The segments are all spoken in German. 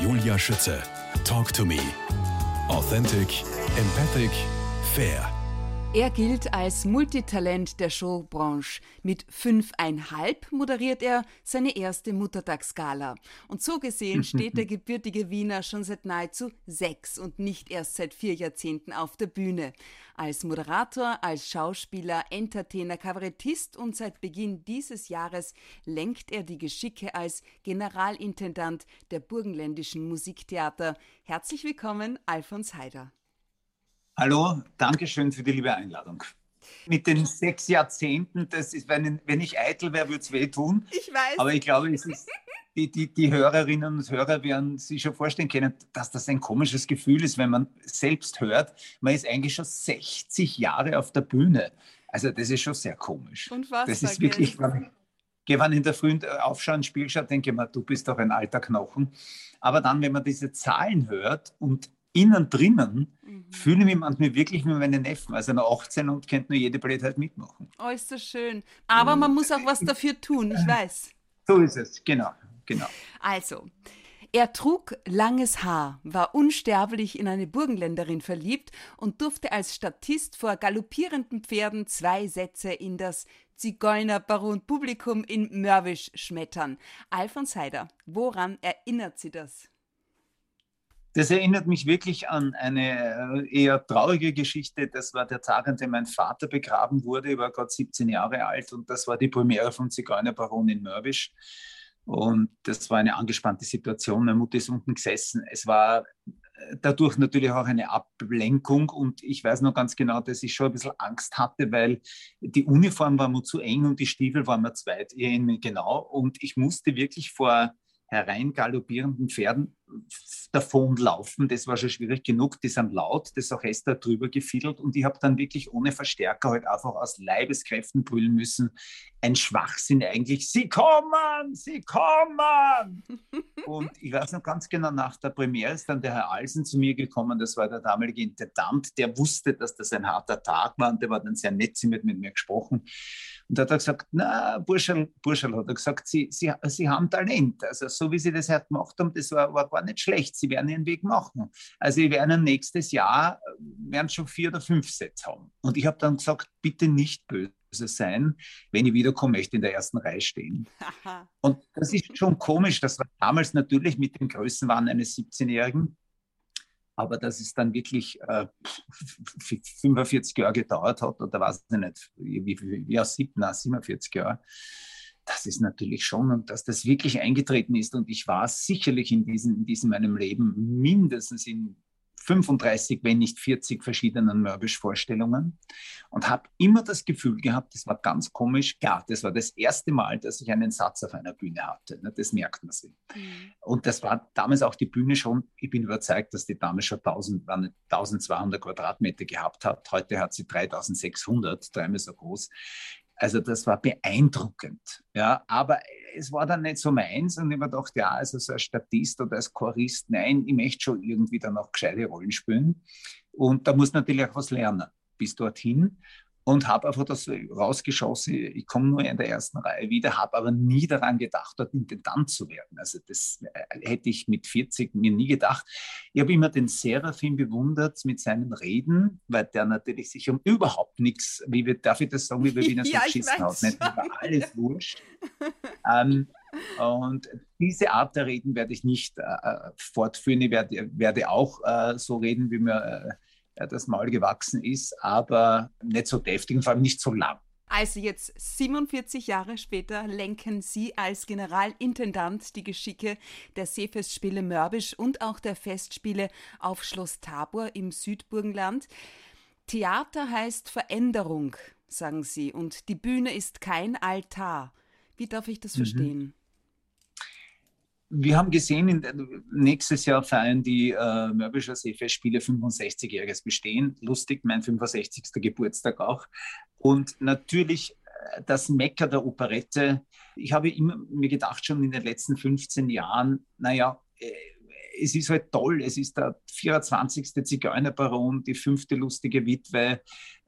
Julia Schütze. Talk to me. Authentic, empathic, fair. Er gilt als Multitalent der Showbranche. Mit fünfeinhalb moderiert er seine erste Muttertagsgala. Und so gesehen steht der gebürtige Wiener schon seit nahezu sechs und nicht erst seit vier Jahrzehnten auf der Bühne. Als Moderator, als Schauspieler, Entertainer, Kabarettist und seit Beginn dieses Jahres lenkt er die Geschicke als Generalintendant der Burgenländischen Musiktheater. Herzlich willkommen, Alfons Haider. Hallo, danke schön für die liebe Einladung. Mit den sechs Jahrzehnten, das ist, wenn, wenn ich eitel wäre, würde es weh tun. Ich weiß. Aber ich glaube, es ist, die, die, die Hörerinnen und Hörer werden sich schon vorstellen können, dass das ein komisches Gefühl ist, wenn man selbst hört, man ist eigentlich schon 60 Jahre auf der Bühne. Also das ist schon sehr komisch. Und was? Das ist wirklich, wenn ich in der Früh aufschauen, Spiel schaut, denke ich mir, du bist doch ein alter Knochen. Aber dann, wenn man diese Zahlen hört und innen drinnen mhm. fühle ich mich manchmal wirklich wie meine Neffen. Also noch 18 und könnte nur jede Blödheit mitmachen. Oh, ist das schön. Aber man muss auch was dafür tun, ich weiß. So ist es, genau, genau. Also, er trug langes Haar, war unsterblich in eine Burgenländerin verliebt und durfte als Statist vor galoppierenden Pferden zwei Sätze in das Zigeunerbaron-Publikum in Mörwisch schmettern. Alfons Heider, woran erinnert Sie das? Das erinnert mich wirklich an eine äh, eher traurige Geschichte. Das war der Tag, an dem mein Vater begraben wurde. Ich war gerade 17 Jahre alt und das war die Premiere von Zigeunerbaron in Mörbisch. Und das war eine angespannte Situation. Meine Mutter ist unten gesessen. Es war äh, dadurch natürlich auch eine Ablenkung. Und ich weiß noch ganz genau, dass ich schon ein bisschen Angst hatte, weil die Uniform war mir zu eng und die Stiefel waren mir zu weit. Genau. Und ich musste wirklich vor hereingaloppierenden Pferden davonlaufen. Das war schon schwierig genug. Die sind laut, das Orchester drüber gefiedelt und ich habe dann wirklich ohne Verstärker halt einfach aus Leibeskräften brüllen müssen. Ein Schwachsinn eigentlich. Sie kommen, sie kommen! und ich weiß noch ganz genau, nach der Premiere ist dann der Herr Alsen zu mir gekommen. Das war der damalige Intendant. Der wusste, dass das ein harter Tag war und der war dann sehr nett, sie mit, mit mir gesprochen. Und da hat er gesagt, na, Burschel, Burschel hat er gesagt, Sie, Sie, Sie haben Talent. Also so wie Sie das heute gemacht haben, das war, war gar nicht schlecht. Sie werden Ihren Weg machen. Also wir werden nächstes Jahr, äh, werden schon vier oder fünf Sets haben. Und ich habe dann gesagt, bitte nicht böse sein, wenn ich wiederkomme, möchte in der ersten Reihe stehen. Und das ist schon komisch. Das war damals natürlich mit dem Größenwahn eines 17-Jährigen aber dass es dann wirklich äh, 45 Jahre gedauert hat, oder weiß ich nicht, wie, wie, wie aus 47 Jahren, das ist natürlich schon, und dass das wirklich eingetreten ist. Und ich war sicherlich in diesem, in diesem meinem Leben mindestens in 35, wenn nicht 40 verschiedenen Mörbisch-Vorstellungen und habe immer das Gefühl gehabt, das war ganz komisch. Ja, das war das erste Mal, dass ich einen Satz auf einer Bühne hatte. Ne, das merkt man sich. Mhm. Und das war damals auch die Bühne schon. Ich bin überzeugt, dass die Dame schon 1000, 1200 Quadratmeter gehabt hat. Heute hat sie 3600, dreimal so groß. Also das war beeindruckend. Ja, aber es war dann nicht so meins und ich mir gedacht, ja, also so als Statist oder als Chorist, nein, ich möchte schon irgendwie dann auch gescheite Rollen spielen. Und da muss natürlich auch was lernen bis dorthin und habe einfach das rausgeschossen. Ich komme nur in der ersten Reihe wieder, habe aber nie daran gedacht, dort Intendant zu werden. Also das äh, hätte ich mit 40 mir nie gedacht. Ich habe immer den Seraphim bewundert mit seinen Reden, weil der natürlich sich um überhaupt nichts, wie wir, darf ich das sagen, wie wir Wiener so ja, geschissen hat, nicht über alles wurscht. ähm, und diese Art der Reden werde ich nicht äh, äh fortführen. Ich werde, werde auch äh, so reden, wie mir das Maul gewachsen ist, aber nicht so deftig und vor allem nicht so lang. Also jetzt 47 Jahre später lenken Sie als Generalintendant die Geschicke der Seefestspiele Mörbisch und auch der Festspiele auf Schloss Tabor im Südburgenland. Theater heißt Veränderung, sagen Sie, und die Bühne ist kein Altar. Wie darf ich das mhm. verstehen? Wir haben gesehen, in, nächstes Jahr feiern die äh, Mörbischer Seefestspiele 65-jähriges Bestehen. Lustig, mein 65. Geburtstag auch. Und natürlich äh, das Mecker der Operette. Ich habe immer mir gedacht, schon in den letzten 15 Jahren, naja, äh, es ist halt toll. Es ist der 24. Zigeunerbaron, die fünfte lustige Witwe,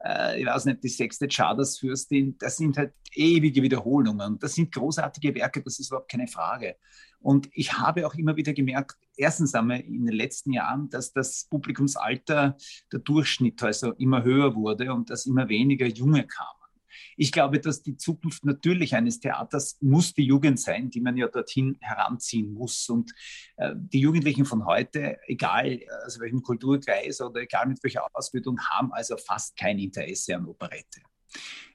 äh, ich weiß nicht, die sechste Chardersfürstin. Das sind halt ewige Wiederholungen. Das sind großartige Werke, das ist überhaupt keine Frage. Und ich habe auch immer wieder gemerkt, erstens einmal in den letzten Jahren, dass das Publikumsalter, der Durchschnitt also immer höher wurde und dass immer weniger Junge kamen. Ich glaube, dass die Zukunft natürlich eines Theaters muss die Jugend sein, die man ja dorthin heranziehen muss. Und äh, die Jugendlichen von heute, egal aus welchem Kulturkreis oder egal mit welcher Ausbildung, haben also fast kein Interesse an Operette.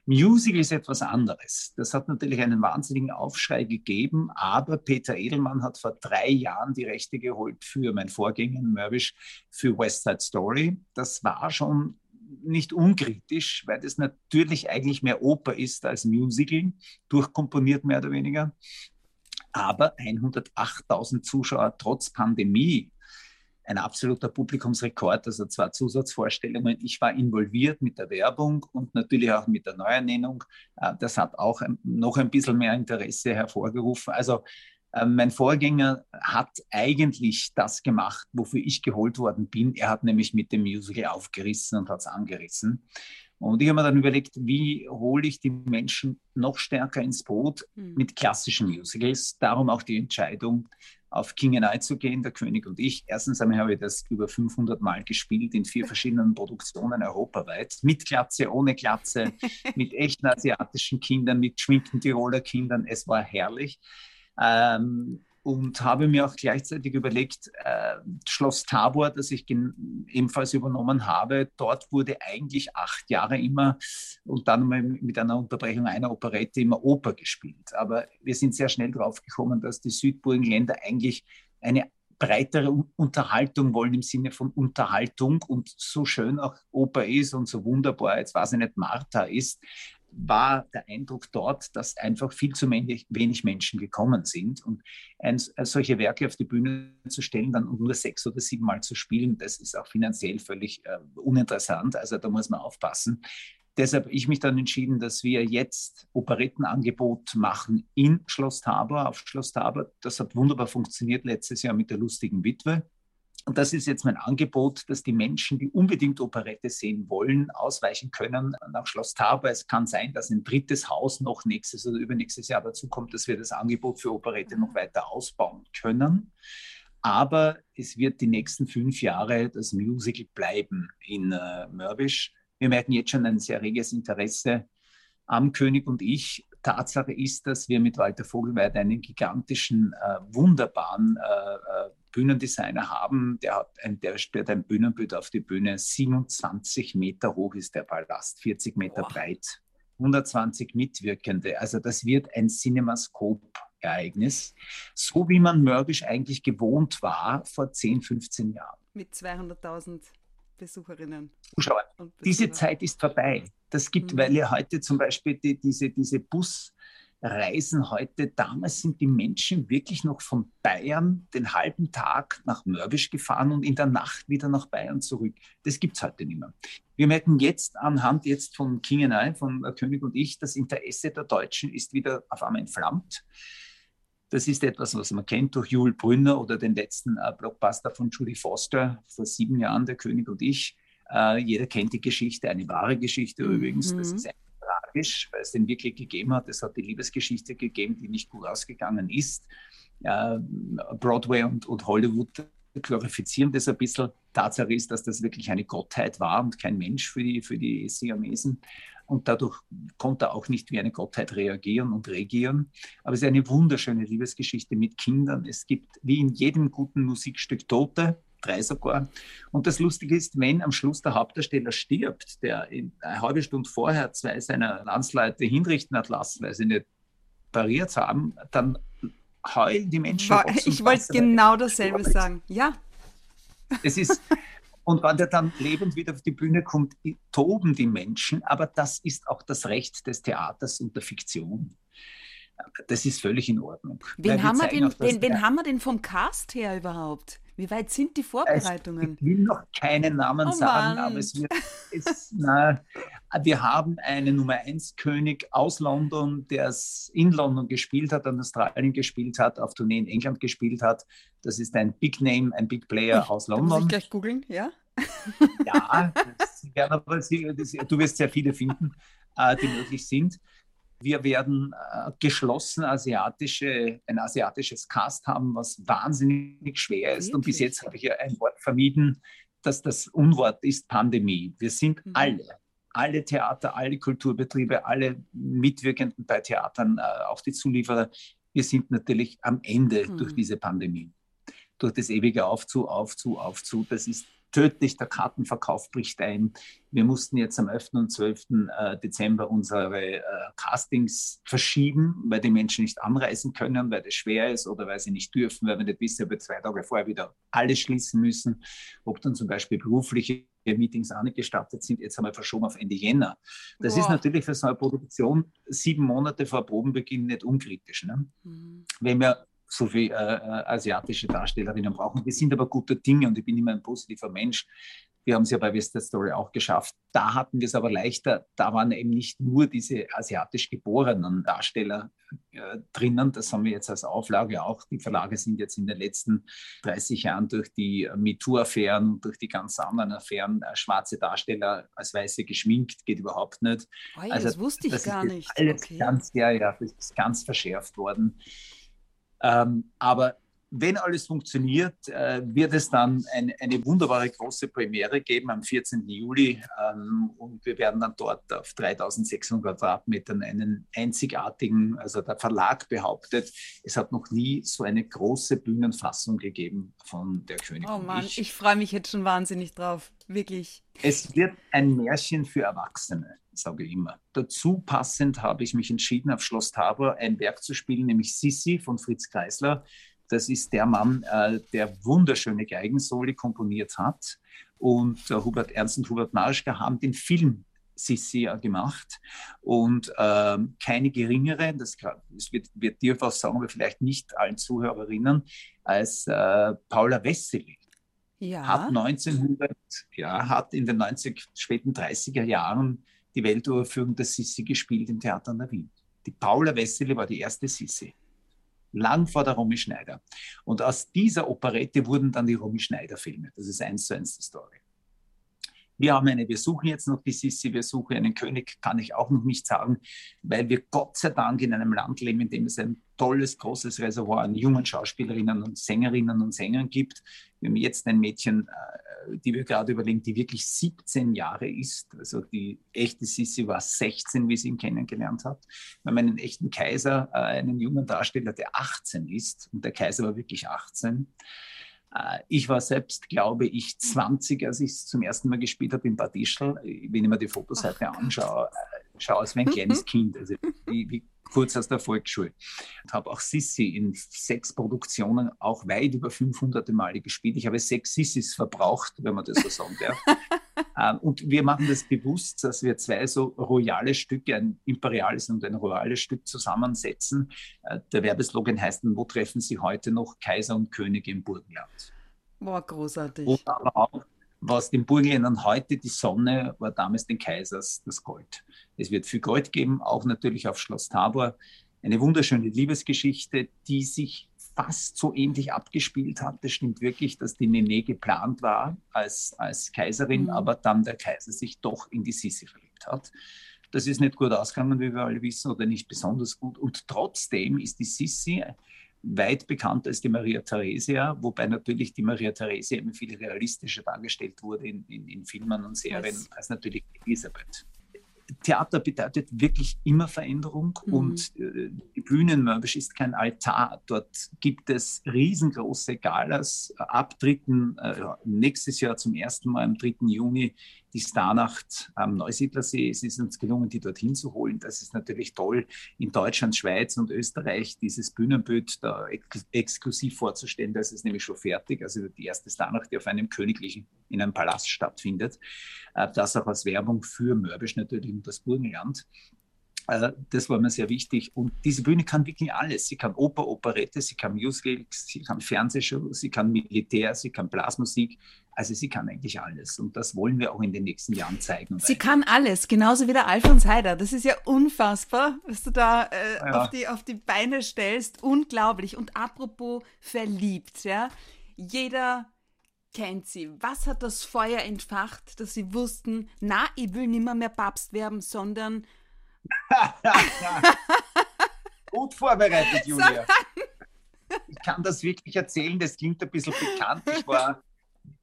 Musical ist etwas anderes. Das hat natürlich einen wahnsinnigen Aufschrei gegeben, aber Peter Edelmann hat vor drei Jahren die Rechte geholt für mein Vorgänger Mörbisch für West Side Story. Das war schon nicht unkritisch, weil das natürlich eigentlich mehr Oper ist als Musical, durchkomponiert mehr oder weniger. Aber 108.000 Zuschauer trotz Pandemie, ein absoluter Publikumsrekord, also zwei Zusatzvorstellungen. Ich war involviert mit der Werbung und natürlich auch mit der Neuernennung. Äh, das hat auch noch ein bisschen mehr Interesse hervorgerufen. Also mein Vorgänger hat eigentlich das gemacht, wofür ich geholt worden bin. Er hat nämlich mit dem Musical aufgerissen und hat es angerissen. Und ich habe mir dann überlegt, wie hole ich die Menschen noch stärker ins Boot mhm. mit klassischen Musicals. Darum auch die Entscheidung, auf King and I zu gehen, der König und ich. Erstens einmal habe ich das über 500 Mal gespielt in vier verschiedenen Produktionen europaweit. Mit Glatze, ohne Glatze, mit echten asiatischen Kindern, mit schminkten Tiroler Kindern. Es war herrlich. Ähm, und habe mir auch gleichzeitig überlegt, äh, Schloss Tabor, das ich ebenfalls übernommen habe, dort wurde eigentlich acht Jahre immer und dann mit einer Unterbrechung einer Operette immer Oper gespielt. Aber wir sind sehr schnell drauf gekommen, dass die Südburgenländer eigentlich eine breitere Unterhaltung wollen im Sinne von Unterhaltung und so schön auch Oper ist und so wunderbar, jetzt weiß ich nicht, Martha ist, war der Eindruck dort, dass einfach viel zu wenig Menschen gekommen sind. Und ein, solche Werke auf die Bühne zu stellen, dann nur sechs oder sieben Mal zu spielen, das ist auch finanziell völlig äh, uninteressant. Also da muss man aufpassen. Deshalb habe ich mich dann entschieden, dass wir jetzt Operettenangebot machen in Schloss Tabor, auf Schloss Tabor. Das hat wunderbar funktioniert letztes Jahr mit der lustigen Witwe. Und das ist jetzt mein Angebot, dass die Menschen, die unbedingt Operette sehen wollen, ausweichen können nach Schloss Tauber. Es kann sein, dass ein drittes Haus noch nächstes oder übernächstes Jahr dazu kommt, dass wir das Angebot für Operette noch weiter ausbauen können. Aber es wird die nächsten fünf Jahre das Musical bleiben in äh, Mörbisch. Wir merken jetzt schon ein sehr reges Interesse am König und ich. Tatsache ist, dass wir mit Walter Vogelweide einen gigantischen, äh, wunderbaren äh, äh Bühnendesigner haben. Der, hat ein, der stellt ein Bühnenbild auf die Bühne. 27 Meter hoch ist der Palast, 40 Meter Boah. breit, 120 Mitwirkende. Also das wird ein Cinemascope-Ereignis, so wie man Mörbisch eigentlich gewohnt war vor 10, 15 Jahren. Mit 200.000 Besucherinnen. Zuschauer. Diese Zeit ist vorbei. Das gibt, mhm. weil ja heute zum Beispiel die, diese, diese Bus- reisen heute. Damals sind die Menschen wirklich noch von Bayern den halben Tag nach Mörbisch gefahren und in der Nacht wieder nach Bayern zurück. Das gibt es heute nicht mehr. Wir merken jetzt anhand jetzt von King and I, von König und ich, das Interesse der Deutschen ist wieder auf einmal entflammt. Das ist etwas, was man kennt durch Jule Brünner oder den letzten äh, Blockbuster von Julie Foster vor sieben Jahren, Der König und ich. Äh, jeder kennt die Geschichte, eine wahre Geschichte mhm. übrigens. Das ist ein tragisch, weil es den wirklich gegeben hat. Es hat die Liebesgeschichte gegeben, die nicht gut ausgegangen ist. Broadway und, und Hollywood glorifizieren das ein bisschen. Tatsache ist, dass das wirklich eine Gottheit war und kein Mensch für die, für die Siamesen. Und dadurch konnte er auch nicht wie eine Gottheit reagieren und regieren. Aber es ist eine wunderschöne Liebesgeschichte mit Kindern. Es gibt wie in jedem guten Musikstück Tote, drei sogar. Und das Lustige ist, wenn am Schluss der Hauptdarsteller stirbt, der eine halbe Stunde vorher zwei seiner Landsleute hinrichten hat lassen, weil sie nicht pariert haben, dann heulen die Menschen. War, ich wollte genau dasselbe sagen. Ja. Es ist, und wenn der dann lebend wieder auf die Bühne kommt, toben die Menschen, aber das ist auch das Recht des Theaters und der Fiktion. Das ist völlig in Ordnung. Wen, haben wir, den, den, wen haben wir denn vom Cast her überhaupt? Wie weit sind die Vorbereitungen? Ich will noch keinen Namen oh sagen, aber es wird. Es, na, Wir haben einen Nummer 1 König aus London, der es in London gespielt hat, an Australien gespielt hat, auf Tournee in England gespielt hat. Das ist ein Big Name, ein Big Player ich, aus London. Muss ich gleich googeln, ja? Ja, werden aber, du wirst sehr viele finden, äh, die möglich sind. Wir werden äh, geschlossen asiatische, ein asiatisches Cast haben, was wahnsinnig schwer ist. Wirklich? Und bis jetzt habe ich ja ein Wort vermieden, dass das Unwort ist Pandemie. Wir sind mhm. alle, alle Theater, alle Kulturbetriebe, alle Mitwirkenden bei Theatern, äh, auch die Zulieferer, wir sind natürlich am Ende mhm. durch diese Pandemie. Durch das ewige Aufzu, Aufzu, Aufzu. Das ist tödlich, der Kartenverkauf bricht ein. Wir mussten jetzt am 11. und 12. Äh, Dezember unsere äh, Castings verschieben, weil die Menschen nicht anreisen können, weil das schwer ist oder weil sie nicht dürfen, weil wir nicht wissen, ob wir zwei Tage vorher wieder alles schließen müssen, ob dann zum Beispiel berufliche Meetings auch nicht gestattet sind, jetzt einmal verschoben auf Ende Jänner. Das Boah. ist natürlich für so eine Produktion sieben Monate vor Probenbeginn nicht unkritisch. Ne? Mhm. Wenn wir so viele äh, äh, asiatische Darstellerinnen brauchen. Wir sind aber gute Dinge und ich bin immer ein positiver Mensch. Wir haben es ja bei Western Story auch geschafft. Da hatten wir es aber leichter. Da waren eben nicht nur diese asiatisch geborenen Darsteller äh, drinnen. Das haben wir jetzt als Auflage auch. Die Verlage sind jetzt in den letzten 30 Jahren durch die MeToo-Affären, durch die ganz anderen Affären, äh, schwarze Darsteller als Weiße geschminkt, geht überhaupt nicht. Ja, also, das wusste ich das gar nicht. Alles okay. ganz, ja, ja, das ist ganz verschärft worden. Ähm, aber wenn alles funktioniert, äh, wird es dann ein, eine wunderbare große Premiere geben am 14. Juli. Ähm, und wir werden dann dort auf 3600 Quadratmetern einen einzigartigen, also der Verlag behauptet, es hat noch nie so eine große Bühnenfassung gegeben von der König. Oh Mann, ich, ich freue mich jetzt schon wahnsinnig drauf. Wirklich. Es wird ein Märchen für Erwachsene sage ich immer. Dazu passend habe ich mich entschieden, auf Schloss Tabor ein Werk zu spielen, nämlich Sissi von Fritz Kreisler. Das ist der Mann, äh, der wunderschöne Geigensoli komponiert hat. Und äh, Hubert Ernst und Hubert Marschka haben den Film Sissi ja gemacht. Und äh, keine geringere, das, das wird, wird dir was sagen, aber vielleicht nicht allen Zuhörerinnen, als äh, Paula Wessely. Ja. Hat 1900, ja, hat in den 90, späten 30er Jahren die Welturaufführung der Sissi gespielt im Theater an der Wien. Die Paula Wessely war die erste Sissi. Lang vor der Romy Schneider. Und aus dieser Operette wurden dann die Romy Schneider-Filme. Das ist eins zu eins die Story. Wir haben eine, wir suchen jetzt noch die Sissi, wir suchen einen König, kann ich auch noch nicht sagen, weil wir Gott sei Dank in einem Land leben, in dem es ein tolles, großes Reservoir an jungen Schauspielerinnen und Sängerinnen und Sängern gibt. Wir haben jetzt ein Mädchen, äh, die wir gerade überlegen, die wirklich 17 Jahre ist. Also die echte Sissi war 16, wie sie ihn kennengelernt hat. Wir haben einen echten Kaiser, äh, einen jungen Darsteller, der 18 ist. Und der Kaiser war wirklich 18. Äh, ich war selbst, glaube ich, 20, als ich es zum ersten Mal gespielt habe in Bad Ischl. Wenn ich mir die Fotoseite anschaue, äh, schaue aus wie ein kleines Kind, also wie, wie kurz aus der Volksschule. Ich habe auch Sissi in sechs Produktionen auch weit über 500 Male gespielt. Ich habe sechs Sissis verbraucht, wenn man das so sagen darf. Ähm, und wir machen das bewusst, dass wir zwei so royale Stücke, ein imperiales und ein royales Stück zusammensetzen. Äh, der Werbeslogan heißt, wo treffen Sie heute noch Kaiser und König im Burgenland? Boah, großartig. Und aber auch, was den Burgenländern heute die Sonne, war damals den Kaisers das Gold. Es wird viel Gold geben, auch natürlich auf Schloss Tabor. Eine wunderschöne Liebesgeschichte, die sich fast so ähnlich abgespielt hat. Das stimmt wirklich, dass die Nene geplant war als, als Kaiserin, mhm. aber dann der Kaiser sich doch in die Sissi verliebt hat. Das ist nicht gut ausgegangen, wie wir alle wissen, oder nicht besonders gut. Und trotzdem ist die Sissi weit bekannter als die Maria Theresia, wobei natürlich die Maria Theresia immer viel realistischer dargestellt wurde in, in, in Filmen und Serien yes. als natürlich Elisabeth. Theater bedeutet wirklich immer Veränderung mhm. und äh, die Bühnenmörbisch ist kein Altar. Dort gibt es riesengroße Galas. Ab 3. Äh, nächstes Jahr zum ersten Mal am 3. Juni die Starnacht am Neusiedlersee. Es ist uns gelungen, die dorthin zu holen. Das ist natürlich toll, in Deutschland, Schweiz und Österreich dieses Bühnenbild da ex exklusiv vorzustellen. Das ist nämlich schon fertig. Also die erste Starnacht, die auf einem königlichen, in einem Palast stattfindet. Äh, das auch als Werbung für Mörbisch natürlich und das Burgenland. äh, das war mir sehr wichtig. Und diese Bühne kann wirklich alles. Sie kann Oper, Operette, sie kann Musical, sie kann Fernsehshow, sie kann Militär, sie kann Blasmusik. Also sie kann eigentlich alles. Und das wollen wir auch in den nächsten Jahren zeigen. Sie kann alles, genauso wie der Alfons Heider. Das ist ja unfassbar, was du da äh, ja. auf, die, auf die Beine stellst. Unglaublich. Und apropos verliebt, ja. Jeder kennt sie. Was hat das Feuer entfacht, dass sie wussten, na, ich will nimmer mehr Papst werden, sondern Gut vorbereitet, Julia. Ich kann das wirklich erzählen, das klingt ein bisschen bekannt. Ich war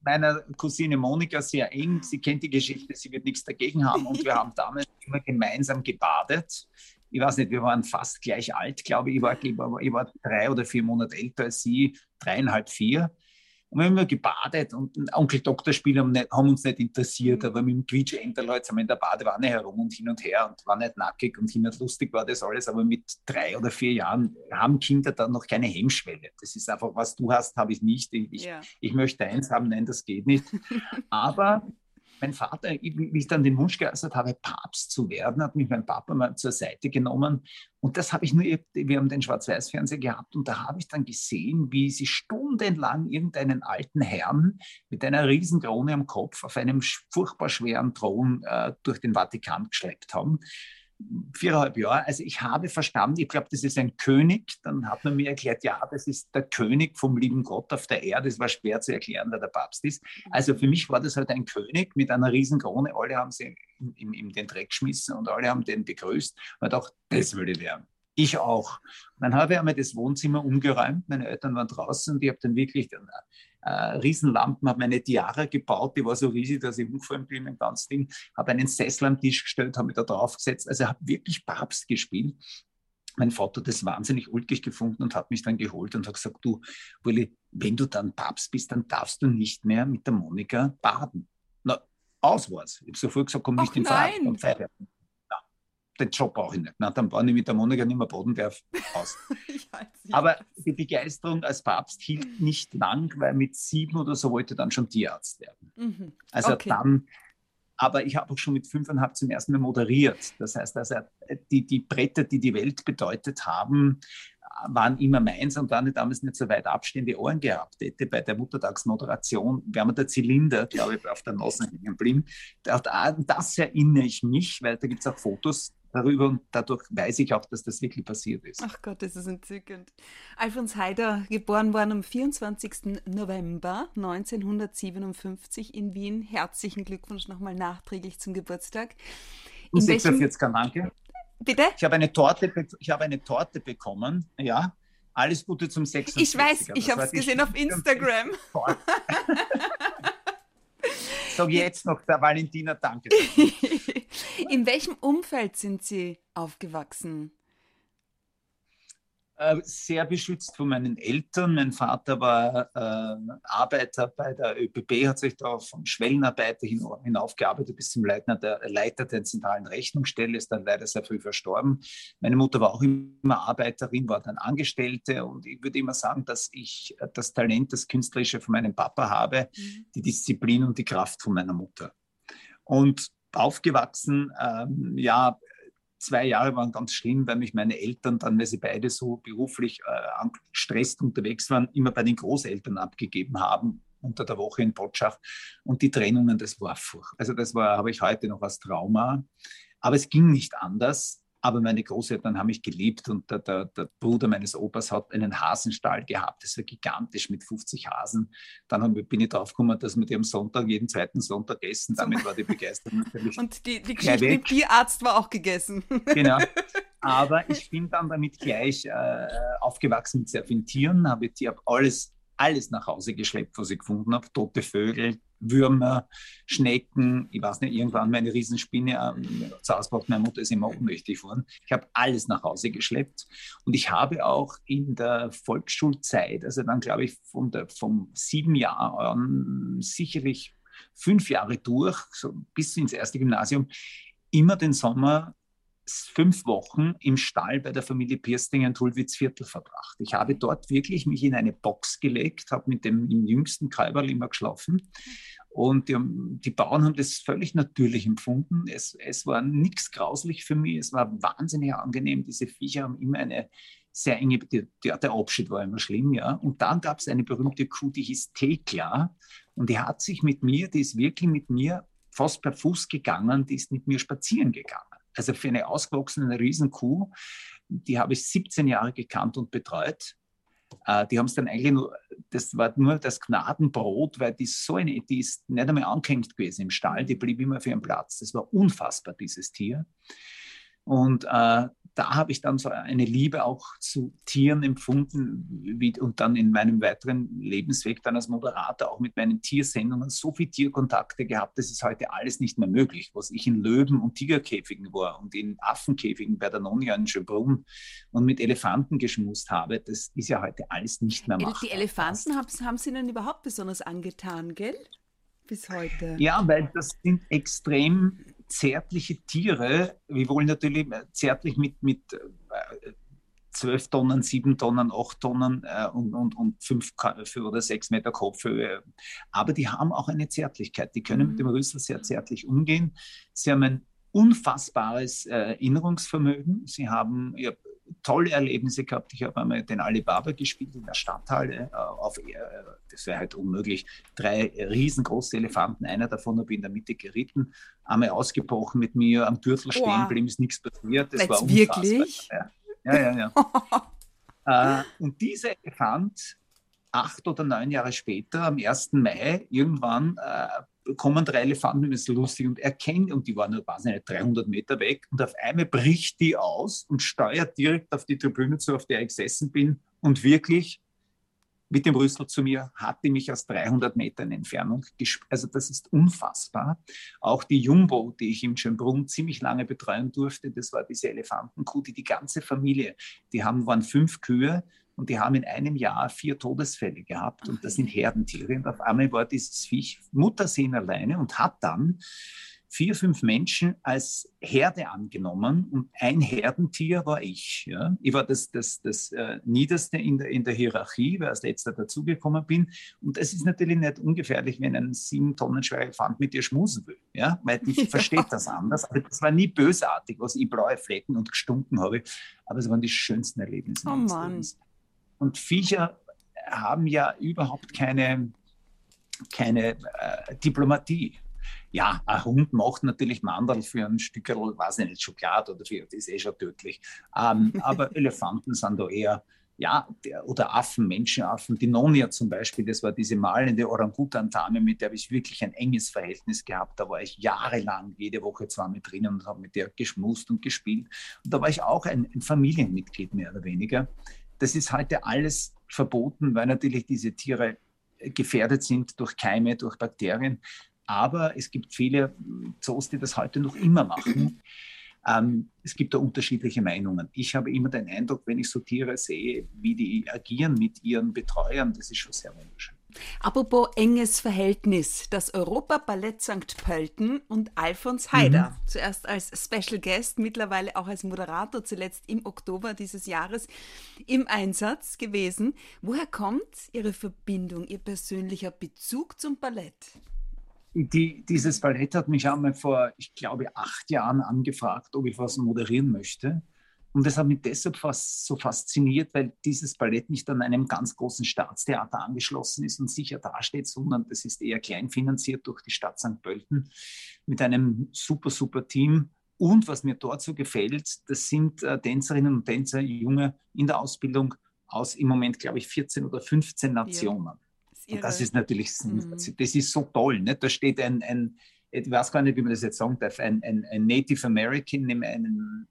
meiner Cousine Monika sehr eng. Sie kennt die Geschichte, sie wird nichts dagegen haben. Und wir haben damals immer gemeinsam gebadet. Ich weiß nicht, wir waren fast gleich alt, glaube ich. Ich war, ich war drei oder vier Monate älter als sie, dreieinhalb, vier. Und wir haben immer gebadet und Onkel Doktor Spiele haben, haben, uns nicht interessiert, mhm. aber mit dem Quietsche Enterleut sind wir in der Badewanne herum und hin und her und war nicht nackig und hin und lustig war das alles. Aber mit drei oder vier Jahren haben Kinder dann noch keine Hemmschwelle. Das ist einfach, was du hast, habe ich nicht. Ich, ja. ich möchte eins haben, nein, das geht nicht. aber mein Vater, wie ich dann den Wunsch geäußert habe, Papst zu werden, hat mich mein Papa mal zur Seite genommen. Und das habe ich nur, wir haben den Schwarz-Weiß-Fernseher gehabt und da habe ich dann gesehen, wie sie stundenlang irgendeinen alten Herrn mit einer Riesenkrone am Kopf auf einem furchtbar schweren Thron äh, durch den Vatikan geschleppt haben viereinhalb Jahre. Also ich habe verstanden, ich glaube, das ist ein König. Dann hat man mir erklärt, ja, das ist der König vom lieben Gott auf der Erde. Es war schwer zu erklären, wer der Papst ist. Also für mich war das halt ein König mit einer riesen Krone. Alle haben sie in, in, in den Dreck geschmissen und alle haben den begrüßt. Man dachte, das würde werden. Ich auch. Dann habe ich einmal das Wohnzimmer umgeräumt. Meine Eltern waren draußen und ich habe dann wirklich dann, äh, Riesenlampen, habe meine Tiara gebaut, die war so riesig, dass ich umgefallen bin im ganzen Ding, habe einen Sessel am Tisch gestellt, habe mich da drauf gesetzt. Also habe wirklich Papst gespielt. Mein Vater hat das wahnsinnig ulkig gefunden und hat mich dann geholt und hat gesagt, du, Willi, wenn du dann Papst bist, dann darfst du nicht mehr mit der Monika baden. Na, aus war's. Ich habe sofort gesagt, komm nicht in Fahrt den Job brauche ich nicht. Na, dann baue ich mit der Monika nicht mehr Bodenwerf aus. Aber die Begeisterung als Papst hielt nicht lang, weil mit sieben oder so wollte dann schon Tierarzt werden. Mhm. Also okay. dann, aber ich habe auch schon mit fünfeinhalb zum ersten Mal moderiert. Das heißt, also die, die Bretter, die die Welt bedeutet haben, waren immer meins und wenn ich damals nicht so weit abstehende Ohren gehabt hätte, bei der Muttertagsmoderation wäre mir der Zylinder, glaube ich, auf der Nase hängen geblieben. Das erinnere ich mich, weil da gibt es auch Fotos, darüber und dadurch weiß ich auch, dass das wirklich passiert ist. Ach Gott, das ist entzückend. Alfons Heider, geboren worden am 24. November 1957 in Wien. Herzlichen Glückwunsch nochmal nachträglich zum Geburtstag. In 46, danke. Bitte? Ich habe eine Torte, ich habe eine Torte bekommen, ja. Alles Gute zum 66. Ich weiß, ich habe es gesehen auf Instagram. Sag jetzt noch der Valentina Danke. In welchem Umfeld sind Sie aufgewachsen? Äh, sehr beschützt von meinen Eltern. Mein Vater war äh, Arbeiter bei der ÖBB, hat sich da vom Schwellenarbeiter hin, hinaufgearbeitet bis zum Leiter der, Leiter der zentralen Rechnungsstelle, ist dann leider sehr früh verstorben. Meine Mutter war auch immer Arbeiterin, war dann Angestellte und ich würde immer sagen, dass ich das Talent, das Künstlerische von meinem Papa habe, mhm. die Disziplin und die Kraft von meiner Mutter. Und aufgewachsen, ähm, ja, zwei Jahre waren ganz schlimm, weil mich meine Eltern dann, weil sie beide so beruflich äh, gestresst unterwegs waren, immer bei den Großeltern abgegeben haben unter der Woche in Botschaft. Und die Trennungen, das war furchtbar. Also das war, habe ich heute noch als Trauma. Aber es ging nicht anders. Aber meine Großeltern haben mich geliebt und der, der, der, Bruder meines Opas hat einen Hasenstall gehabt. Das war gigantisch mit 50 Hasen. Dann bin ich drauf gekommen, dass wir die am Sonntag, jeden zweiten Sonntag essen. Damit war die Begeisterung natürlich. Und die, die Geschichte mit Tierarzt war auch gegessen. Genau. Aber ich bin dann damit gleich äh, aufgewachsen mit sehr vielen Tieren, habe hab alles, alles nach Hause geschleppt, was ich gefunden habe. Tote Vögel, Würmer, Schnecken, ich weiß nicht, irgendwann meine Riesenspinne zu Hause braucht meine Mutter ist immer ohnmächtig geworden. Ich habe alles nach Hause geschleppt und ich habe auch in der Volksschulzeit, also dann glaube ich von der, vom sieben Jahren sicherlich fünf Jahre durch, so bis ins erste Gymnasium, immer den Sommer fünf Wochen im Stall bei der Familie Pirsting in Tulwitzviertel verbracht. Ich habe dort wirklich mich in eine Box gelegt, habe mit dem jüngsten Kalberl immer geschlafen Und die, die, Bauern haben das völlig natürlich empfunden. Es, es war nichts grauslich für mich. Es war wahnsinnig angenehm. Diese Viecher haben immer eine sehr enge, der, der Abschied war immer schlimm, ja. Und dann gab es eine berühmte Kuh, die hieß Thekla. Und die hat sich mit mir, die ist wirklich mit mir fast per Fuß gegangen, die ist mit mir spazieren gegangen. Also für eine ausgewachsene Riesenkuh, die habe ich 17 Jahre gekannt und betreut. Äh, die haben es dann eigentlich nur, das war nur das Gnadenbrot, weil die so eine, die ist nicht einmal angehängt gewesen im Stall, die blieb immer für ihren Platz. Das war unfassbar, dieses Tier. Und äh, da habe ich dann so eine Liebe auch zu Tieren empfunden wie, und dann in meinem weiteren Lebensweg dann als Moderator auch mit meinen Tiersendungen so viele Tierkontakte gehabt, das ist heute alles nicht mehr möglich. Was ich in Löwen- und Tigerkäfigen war und in Affenkäfigen bei der Nonia in Schönbrunn und mit Elefanten geschmust habe, das ist ja heute alles nicht mehr machbar. Die Elefanten haben, haben Sie Ihnen überhaupt besonders angetan, gell? Bis heute. Ja, weil das sind extrem zärtliche Tiere, wir wollen natürlich zärtlich mit, mit äh, 12 Tonnen, 7 Tonnen, 8 Tonnen äh, und, und, und 5 oder 6 Meter Kopfhöhe. Aber die haben auch eine Zärtlichkeit. Die können mhm. mit dem Rüssel sehr zärtlich umgehen. Sie haben ein unfassbares äh, Erinnerungsvermögen. Sie haben, ich habe tolle Erlebnisse gehabt. Ich habe einmal den Alibaba gespielt in der Stadthalle. Äh, auf, äh, das wäre halt unmöglich. Drei riesengroße Elefanten, einer davon habe ich in der Mitte geritten, einmal ausgebrochen mit mir, am Gürtel stehen wow. geblieben, ist nichts passiert. Das Jetzt war unfassbar. Wirklich? Ja, ja, ja. ja. äh, und dieser Elefant acht oder neun Jahre später, am 1. Mai, irgendwann äh, kommen drei Elefanten, das ist lustig, und erkennen, und die waren nur nicht, 300 Meter weg, und auf einmal bricht die aus und steuert direkt auf die Tribüne zu, auf der ich gesessen bin, und wirklich mit dem Rüssel zu mir, hat die mich aus 300 Metern Entfernung gespielt. Also das ist unfassbar. Auch die Jumbo, die ich im Schönbrunn ziemlich lange betreuen durfte, das war diese Elefantenkuh, die die ganze Familie, die haben, waren fünf Kühe, und die haben in einem Jahr vier Todesfälle gehabt und das sind Herdentiere. Und auf einmal war dieses Viech Muttersehen alleine und hat dann vier, fünf Menschen als Herde angenommen und ein Herdentier war ich. Ja. Ich war das, das, das äh, Niederste in der, in der Hierarchie, weil ich als letzter dazugekommen bin. Und es ist natürlich nicht ungefährlich, wenn ein sieben Tonnen schwerer Elefant mit dir schmusen will, ja, weil die ja. versteht das anders. Aber das war nie bösartig, was ich blaue Flecken und gestunken habe. Aber es waren die schönsten Erlebnisse. Oh Mann. Lebens. Und Viecher haben ja überhaupt keine, keine äh, Diplomatie. Ja, ein Hund macht natürlich Mandel für ein Stück, weiß ich nicht, Schokolade oder für, das ist eh schon tödlich. Ähm, aber Elefanten sind da eher, ja, der, oder Affen, Menschenaffen. Die Nonia zum Beispiel, das war diese malende Orangutan-Dame, mit der habe ich wirklich ein enges Verhältnis gehabt. Da war ich jahrelang jede Woche zweimal drinnen und habe mit der geschmust und gespielt. Und da war ich auch ein, ein Familienmitglied mehr oder weniger. Das ist heute alles verboten, weil natürlich diese Tiere gefährdet sind durch Keime, durch Bakterien. Aber es gibt viele Zoos, die das heute noch immer machen. Ähm, es gibt da unterschiedliche Meinungen. Ich habe immer den Eindruck, wenn ich so Tiere sehe, wie die agieren mit ihren Betreuern, das ist schon sehr wunderschön. Apropos enges Verhältnis, das Europaballett St. Pölten und Alfons Haider, mhm. zuerst als Special Guest, mittlerweile auch als Moderator, zuletzt im Oktober dieses Jahres im Einsatz gewesen. Woher kommt Ihre Verbindung, Ihr persönlicher Bezug zum Ballett? Die, dieses Ballett hat mich einmal vor, ich glaube, acht Jahren angefragt, ob ich was moderieren möchte. Und das hat mich deshalb fast so fasziniert, weil dieses Ballett nicht an einem ganz großen Staatstheater angeschlossen ist und sicher dasteht, sondern das ist eher kleinfinanziert durch die Stadt St. Pölten mit einem super, super Team. Und was mir dort so gefällt, das sind äh, Tänzerinnen und Tänzer, Junge in der Ausbildung aus im Moment, glaube ich, 14 oder 15 Nationen. Ja, das und das ist natürlich, mhm. das ist so toll. Ne? Da steht ein, ein, ich weiß gar nicht, wie man das jetzt sagen darf, ein, ein, ein Native American, einen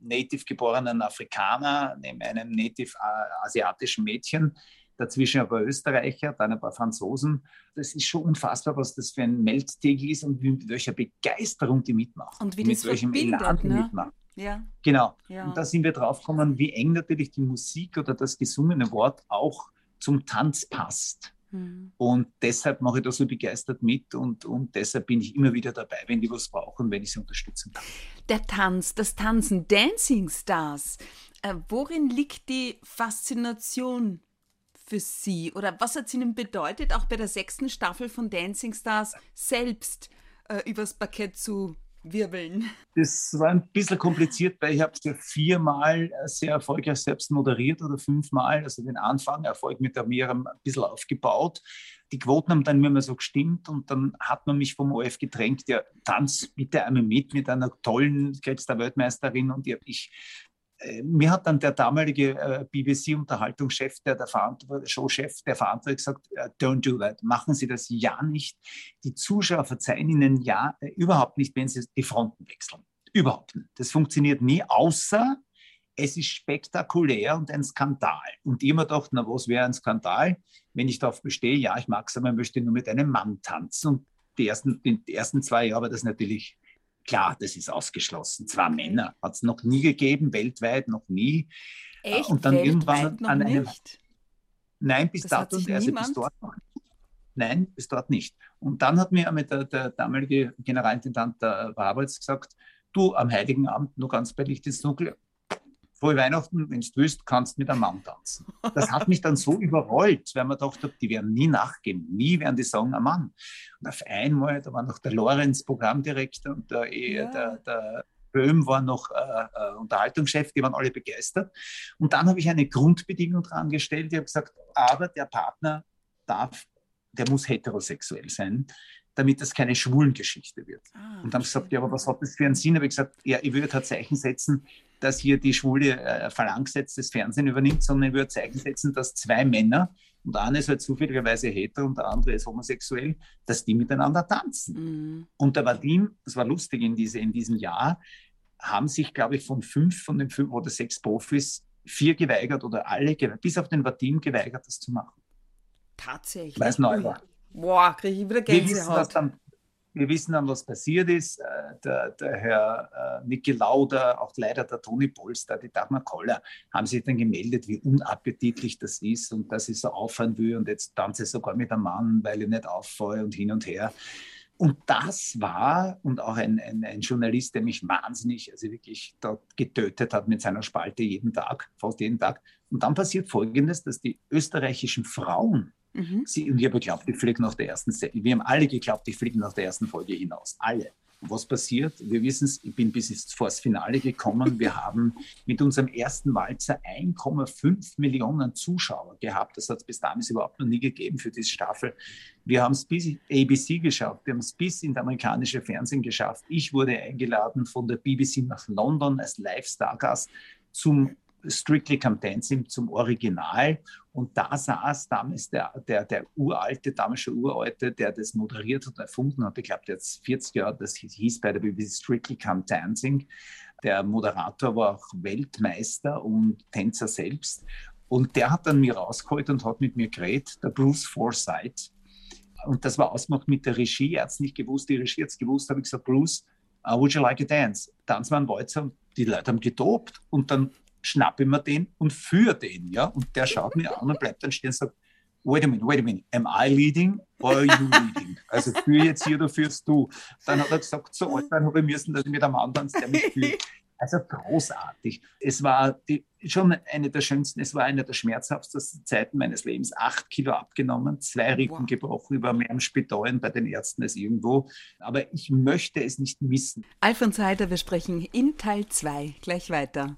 native geborenen Afrikaner, neben einem native äh, asiatischen Mädchen, dazwischen ein paar Österreicher, dann ein paar Franzosen. Das ist schon unfassbar, was das für ein Melztegel ist und mit welcher Begeisterung die mitmachen. Und wie mit welchem Elan die ne? mitmachen. Ja. Genau. Ja. Und da sind wir drauf gekommen, wie eng natürlich die Musik oder das gesungene Wort auch zum Tanz passt. Mhm. Und deshalb mache ich da so begeistert mit und, und deshalb bin ich immer wieder dabei, wenn die was brauchen, wenn ich sie unterstützen kann. Der Tanz, das Tanzen, Dancing Stars. Äh, worin liegt die Faszination für Sie oder was hat es Ihnen bedeutet, auch bei der sechsten Staffel von Dancing Stars selbst äh, übers Parkett zu wirbeln? Das war ein bisschen kompliziert, weil ich habe es ja viermal sehr erfolgreich selbst moderiert oder fünfmal, also den Anfang, Erfolg mit der Miriam ein bisschen aufgebaut. Die Quoten haben dann immer so gestimmt und dann hat man mich vom OF gedrängt, ja, tanz bitte einmal mit mit einer tollen Krebs der Weltmeisterin und ich mir hat dann der damalige äh, BBC-Unterhaltungschef, der, der Showchef, der Verantwortliche gesagt, äh, don't do that, machen Sie das ja nicht. Die Zuschauer verzeihen Ihnen ja überhaupt nicht, wenn Sie die Fronten wechseln. Überhaupt nicht. Das funktioniert nie, außer es ist spektakulär und ein Skandal. Und immer dachte, na, was wäre ein Skandal, wenn ich darauf bestehe, ja, ich mag es, aber ich möchte nur mit einem Mann tanzen. Und die ersten, die ersten zwei Jahre war das natürlich Klar, das ist ausgeschlossen. Zwei Männer hat es noch nie gegeben, weltweit noch nie. Echt? Und dann weltweit irgendwann an einem. Nicht? Nein, bis dato, also bis dort noch nicht. Nein, bis dort nicht. Und dann hat mir der, der damalige Generalintendant der Warwitz gesagt, du am Heiligen Abend nur ganz bei Licht ins Dunkel, frohe Weihnachten, wenn du willst, kannst du mit einem Mann tanzen. Das hat mich dann so überrollt, weil man dachte, die werden nie nachgeben, nie werden die sagen, ein Mann. Und auf einmal, da war noch der Lorenz Programmdirektor und der, ja. der, der Böhm war noch äh, äh, Unterhaltungschef, die waren alle begeistert. Und dann habe ich eine Grundbedingung dran gestellt, ich habe gesagt, aber der Partner darf, der muss heterosexuell sein damit das keine Schwulengeschichte wird. Ah, und dann gesagt, ja, aber was hat das für einen Sinn? Habe ich gesagt, ja, ich würde ein Zeichen setzen, dass hier die schwule äh, Phalanx jetzt das Fernsehen übernimmt, sondern ich würde Zeichen setzen, dass zwei Männer, und der eine ist halt zufälligerweise hetero und der andere ist homosexuell, dass die miteinander tanzen. Mhm. Und der Vadim, das war lustig in, diese, in diesem Jahr, haben sich, glaube ich, von fünf von den fünf oder sechs Profis vier geweigert oder alle, bis auf den Vadim geweigert, das zu machen. Tatsächlich. Weil es neu war. Boah, kriege ich wieder Gänsehaut. Wir wissen, was dann, wir wissen dann, was passiert ist. Äh, der, der Herr äh, Niki Lauder, auch leider der Toni Polster, die Dagmar Koller, haben sich dann gemeldet, wie unappetitlich das ist und dass ich so aufhören will und jetzt tanze ich sogar mit einem Mann, weil ich nicht auffalle und hin und her. Und das war, und auch ein, ein, ein, Journalist, der mich wahnsinnig, also wirklich dort getötet hat mit seiner Spalte jeden Tag, fast jeden Tag. Und dann passiert Folgendes, dass die österreichischen Frauen Mhm. Sie, und ich habe geglaubt, die fliegen nach der ersten Folge. Wir haben alle geglaubt, die fliegen nach der ersten Folge hinaus. Alle. Und was passiert? Wir wissen es, ich bin bis jetzt vor das Finale gekommen. Wir haben mit unserem ersten Walzer 1,5 Millionen Zuschauer gehabt. Das hat es bis damals überhaupt noch nie gegeben für diese Staffel. Wir haben es bis ABC geschafft. Wir haben es bis in das amerikanische Fernsehen geschafft. Ich wurde eingeladen von der BBC nach London als Live-Stargast zum Strictly Come Dancing zum Original. Und da saß damals der, der, der uralte, damals schon uralte, der das moderiert und erfunden hat. Ich glaube, der jetzt 40 Jahre, das hieß bei der BBC Strictly Come Dancing. Der Moderator war auch Weltmeister und Tänzer selbst. Und der hat dann mir rausgeholt und hat mit mir geredet, der Bruce Forsyth. Und das war ausgemacht mit der Regie. Er hat es nicht gewusst, die Regie hat es gewusst. habe ich gesagt, Bruce, uh, would you like a dance? Tanz mal einen Walzer. Die Leute haben getobt. Und dann schnappe ich mir den und führe den, ja. Und der schaut mir an und bleibt dann stehen und sagt, wait a minute, wait a minute, am I leading or are you leading? Also führe jetzt hier oder führst du? Dann hat er gesagt, so alt sein habe ich müssen, dass ich mit einem anderen, der mich führt. Also großartig. Es war die, schon eine der schönsten, es war eine der schmerzhaftesten Zeiten meines Lebens. Acht Kilo abgenommen, zwei Rippen wow. gebrochen, über mehr im Spital bei den Ärzten als irgendwo. Aber ich möchte es nicht missen. Alfons Heider, wir sprechen in Teil 2 gleich weiter.